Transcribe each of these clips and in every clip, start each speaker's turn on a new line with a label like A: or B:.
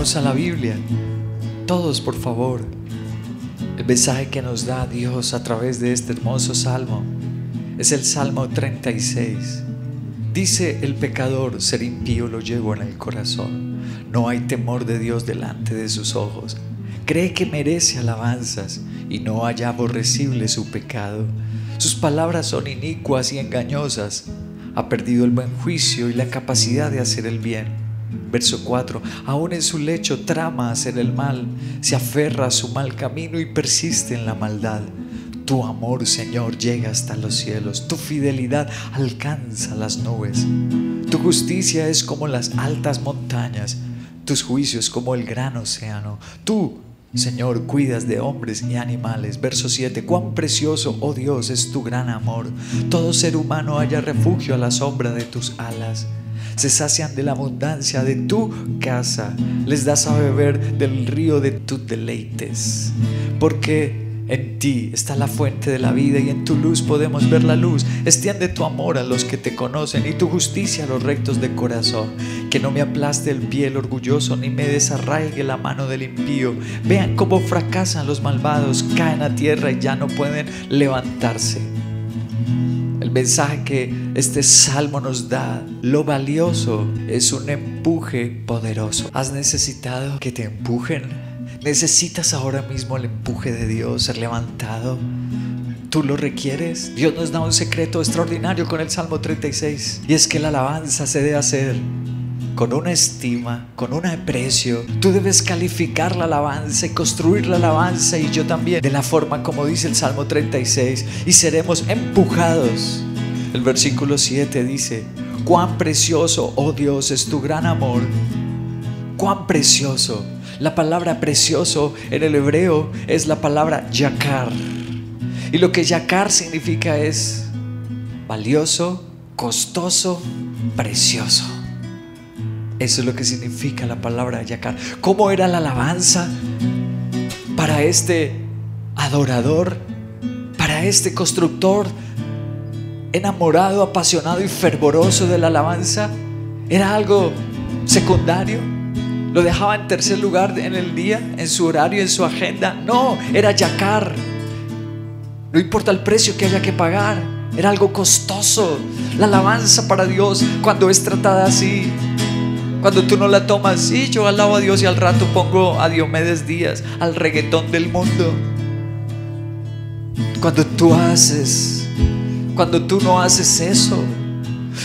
A: Vamos a la Biblia. Todos, por favor. El mensaje que nos da Dios a través de este hermoso salmo es el Salmo 36. Dice el pecador, ser impío lo llevo en el corazón. No hay temor de Dios delante de sus ojos. Cree que merece alabanzas y no haya aborrecible su pecado. Sus palabras son inicuas y engañosas. Ha perdido el buen juicio y la capacidad de hacer el bien Verso 4. Aún en su lecho trama hacer el mal, se aferra a su mal camino y persiste en la maldad. Tu amor, Señor, llega hasta los cielos, tu fidelidad alcanza las nubes. Tu justicia es como las altas montañas, tus juicios como el gran océano. Tú, Señor, cuidas de hombres y animales. Verso 7. Cuán precioso, oh Dios, es tu gran amor. Todo ser humano haya refugio a la sombra de tus alas se sacian de la abundancia de tu casa, les das a beber del río de tus deleites, porque en ti está la fuente de la vida y en tu luz podemos ver la luz. Extiende tu amor a los que te conocen y tu justicia a los rectos de corazón. Que no me aplaste el pie el orgulloso ni me desarraigue la mano del impío. Vean cómo fracasan los malvados, caen a tierra y ya no pueden levantarse. El mensaje que este salmo nos da, lo valioso es un empuje poderoso. ¿Has necesitado que te empujen? ¿Necesitas ahora mismo el empuje de Dios, ser levantado? ¿Tú lo requieres? Dios nos da un secreto extraordinario con el Salmo 36 y es que la alabanza se debe hacer con una estima, con un aprecio. Tú debes calificar la alabanza y construir la alabanza y yo también, de la forma como dice el Salmo 36, y seremos empujados. El versículo 7 dice, cuán precioso, oh Dios, es tu gran amor. Cuán precioso. La palabra precioso en el hebreo es la palabra yakar. Y lo que yakar significa es valioso, costoso, precioso. Eso es lo que significa la palabra yakar. ¿Cómo era la alabanza para este adorador, para este constructor enamorado, apasionado y fervoroso de la alabanza? ¿Era algo secundario? ¿Lo dejaba en tercer lugar en el día, en su horario, en su agenda? No, era yakar. No importa el precio que haya que pagar, era algo costoso. La alabanza para Dios cuando es tratada así cuando tú no la tomas, sí, yo alabo a Dios y al rato pongo a Diomedes Díaz, al reggaetón del mundo. Cuando tú haces, cuando tú no haces eso,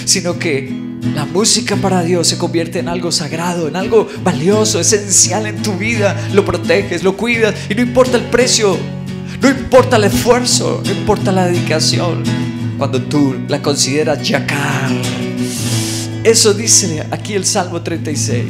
A: sino que la música para Dios se convierte en algo sagrado, en algo valioso, esencial en tu vida, lo proteges, lo cuidas y no importa el precio, no importa el esfuerzo, no importa la dedicación, cuando tú la consideras yacar eso dice aquí el Salmo 36.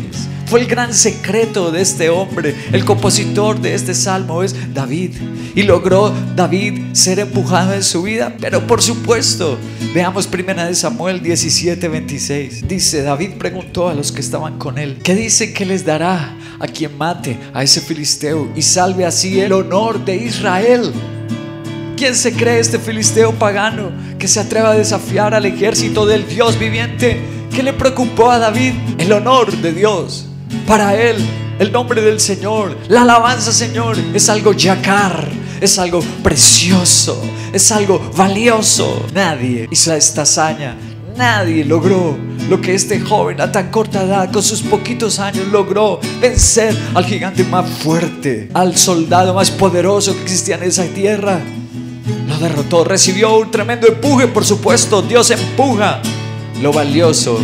A: Fue el gran secreto de este hombre. El compositor de este salmo es David. Y logró David ser empujado en su vida. Pero por supuesto, veamos primera de Samuel 17, 26. Dice, David preguntó a los que estaban con él, ¿qué dice que les dará a quien mate a ese filisteo y salve así el honor de Israel? ¿Quién se cree este filisteo pagano que se atreva a desafiar al ejército del Dios viviente? ¿Qué le preocupó a David? El honor de Dios. Para él, el nombre del Señor, la alabanza, Señor, es algo yacar, es algo precioso, es algo valioso. Nadie hizo esta hazaña, nadie logró lo que este joven a tan corta edad, con sus poquitos años, logró vencer al gigante más fuerte, al soldado más poderoso que existía en esa tierra. Lo derrotó, recibió un tremendo empuje, por supuesto, Dios empuja lo valioso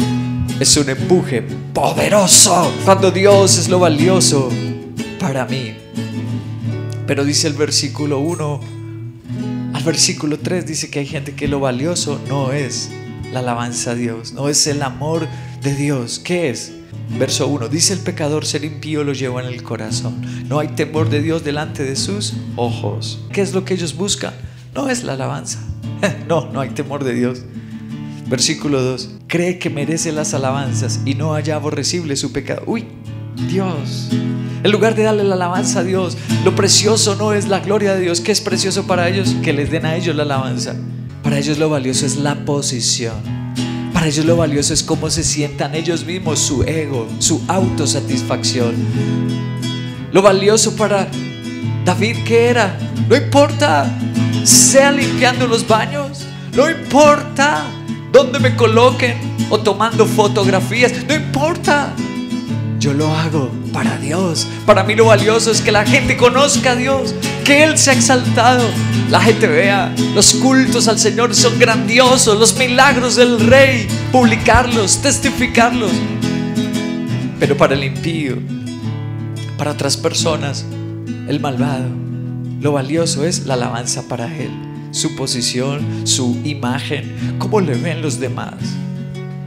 A: es un empuje poderoso. Cuando Dios es lo valioso para mí. Pero dice el versículo 1, al versículo 3 dice que hay gente que lo valioso no es la alabanza a Dios, no es el amor de Dios. ¿Qué es? Verso 1. Dice el pecador, ser impío lo lleva en el corazón. No hay temor de Dios delante de sus ojos. ¿Qué es lo que ellos buscan? No es la alabanza. No, no hay temor de Dios. Versículo 2. Cree que merece las alabanzas y no haya aborrecible su pecado. Uy, Dios. En lugar de darle la alabanza a Dios, lo precioso no es la gloria de Dios. ¿Qué es precioso para ellos? Que les den a ellos la alabanza. Para ellos lo valioso es la posición. Para ellos lo valioso es cómo se sientan ellos mismos, su ego, su autosatisfacción. Lo valioso para David, ¿qué era? No importa, sea limpiando los baños, no importa dónde me coloquen o tomando fotografías, no importa. Yo lo hago para Dios. Para mí lo valioso es que la gente conozca a Dios, que Él se ha exaltado. La gente vea, los cultos al Señor son grandiosos, los milagros del Rey, publicarlos, testificarlos. Pero para el impío, para otras personas, el malvado, lo valioso es la alabanza para Él, su posición, su imagen, cómo le ven los demás.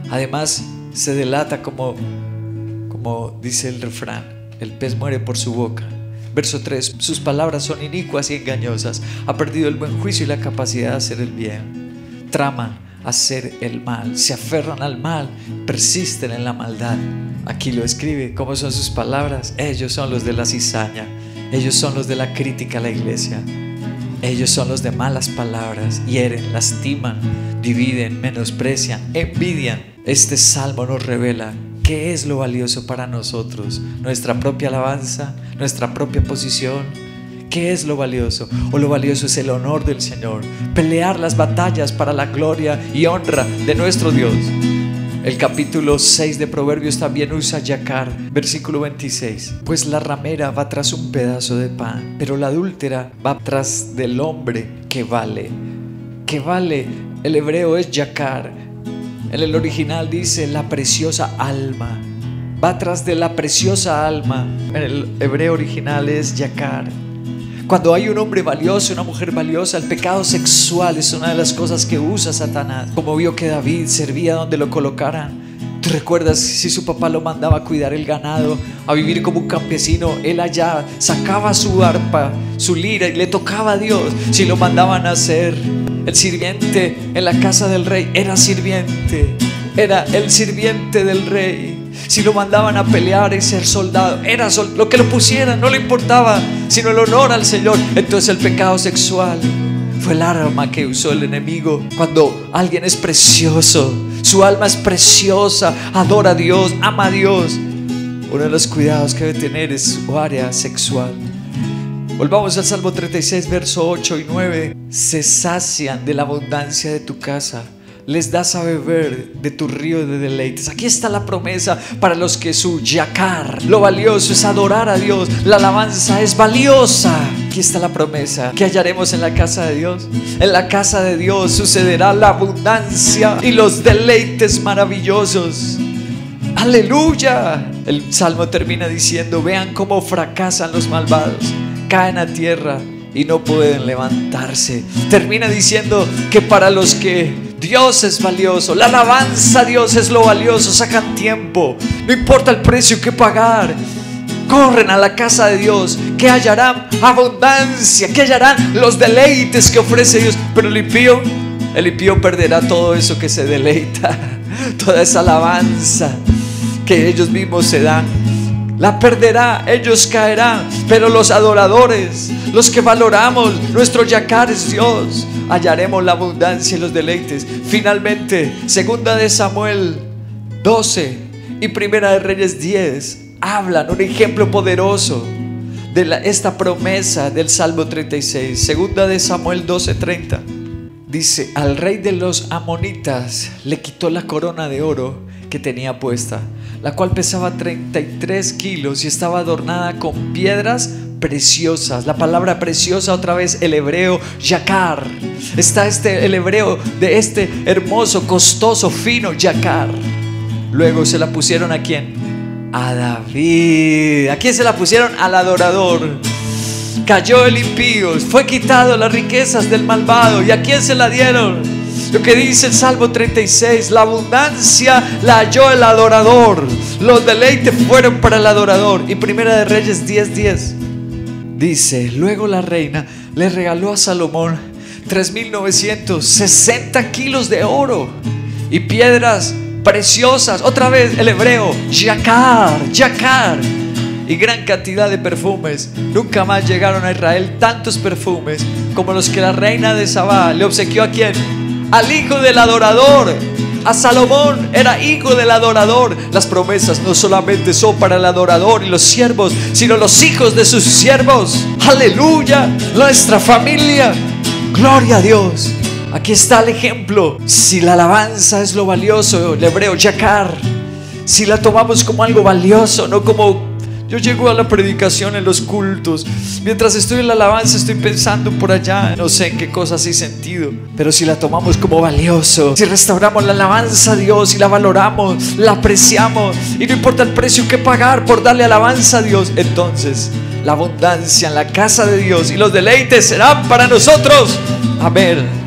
A: Además, se delata como como dice el refrán, el pez muere por su boca. Verso 3, sus palabras son inicuas y engañosas. Ha perdido el buen juicio y la capacidad de hacer el bien. Traman hacer el mal, se aferran al mal, persisten en la maldad. Aquí lo escribe, ¿cómo son sus palabras? Ellos son los de la cizaña, ellos son los de la crítica a la iglesia. Ellos son los de malas palabras, hieren, lastiman, dividen, menosprecian, envidian. Este salmo nos revela ¿Qué es lo valioso para nosotros? ¿Nuestra propia alabanza? ¿Nuestra propia posición? ¿Qué es lo valioso? O lo valioso es el honor del Señor. Pelear las batallas para la gloria y honra de nuestro Dios. El capítulo 6 de Proverbios también usa yacar, versículo 26. Pues la ramera va tras un pedazo de pan, pero la adúltera va tras del hombre que vale. Que vale, el hebreo es yacar, en el original dice la preciosa alma. Va tras de la preciosa alma. En el hebreo original es yakar. Cuando hay un hombre valioso, una mujer valiosa, el pecado sexual es una de las cosas que usa Satanás. Como vio que David servía donde lo colocaran. ¿Tú recuerdas si su papá lo mandaba a cuidar el ganado, a vivir como un campesino? Él allá sacaba su arpa, su lira y le tocaba a Dios. Si lo mandaban a hacer el sirviente en la casa del rey era sirviente, era el sirviente del rey. Si lo mandaban a pelear y ser soldado, era lo que lo pusieran, no le importaba, sino el honor al Señor. Entonces el pecado sexual fue el arma que usó el enemigo. Cuando alguien es precioso, su alma es preciosa, adora a Dios, ama a Dios. Uno de los cuidados que debe tener es su área sexual. Volvamos al Salmo 36, verso 8 y 9. Se sacian de la abundancia de tu casa. Les das a beber de tu río de deleites. Aquí está la promesa para los que su yacar, lo valioso es adorar a Dios. La alabanza es valiosa. Aquí está la promesa que hallaremos en la casa de Dios. En la casa de Dios sucederá la abundancia y los deleites maravillosos. Aleluya. El salmo termina diciendo, vean cómo fracasan los malvados caen a tierra y no pueden levantarse. Termina diciendo que para los que Dios es valioso, la alabanza a Dios es lo valioso, sacan tiempo, no importa el precio que pagar. Corren a la casa de Dios, que hallarán abundancia, que hallarán los deleites que ofrece Dios. Pero el impío, el impío perderá todo eso que se deleita, toda esa alabanza que ellos mismos se dan la perderá, ellos caerán, pero los adoradores, los que valoramos nuestro yacar es Dios, hallaremos la abundancia y los deleites. Finalmente, segunda de Samuel 12 y primera de Reyes 10 hablan un ejemplo poderoso de esta promesa del Salmo 36. Segunda de Samuel 12:30 dice, al rey de los amonitas le quitó la corona de oro que tenía puesta la cual pesaba 33 kilos y estaba adornada con piedras preciosas. La palabra preciosa otra vez el hebreo yakar. Está este el hebreo de este hermoso, costoso, fino yakar. Luego se la pusieron a quién? A David. ¿A quién se la pusieron? Al adorador. Cayó el impío, fue quitado las riquezas del malvado. ¿Y a quién se la dieron? Lo que dice el Salmo 36, la abundancia la halló el adorador. Los deleites fueron para el adorador. Y Primera de Reyes 10:10 dice, luego la reina le regaló a Salomón 3.960 kilos de oro y piedras preciosas. Otra vez el hebreo, yacar, yacar. Y gran cantidad de perfumes. Nunca más llegaron a Israel tantos perfumes como los que la reina de Sabá le obsequió a quién? Al hijo del adorador. A Salomón era hijo del adorador. Las promesas no solamente son para el adorador y los siervos, sino los hijos de sus siervos. Aleluya. Nuestra familia. Gloria a Dios. Aquí está el ejemplo. Si la alabanza es lo valioso, el hebreo yakar, si la tomamos como algo valioso, no como yo llego a la predicación en los cultos. Mientras estoy en la alabanza estoy pensando por allá, no sé en qué cosas hay sentido. Pero si la tomamos como valioso, si restauramos la alabanza a Dios y la valoramos, la apreciamos y no importa el precio que pagar por darle alabanza a Dios, entonces la abundancia en la casa de Dios y los deleites serán para nosotros. Amén.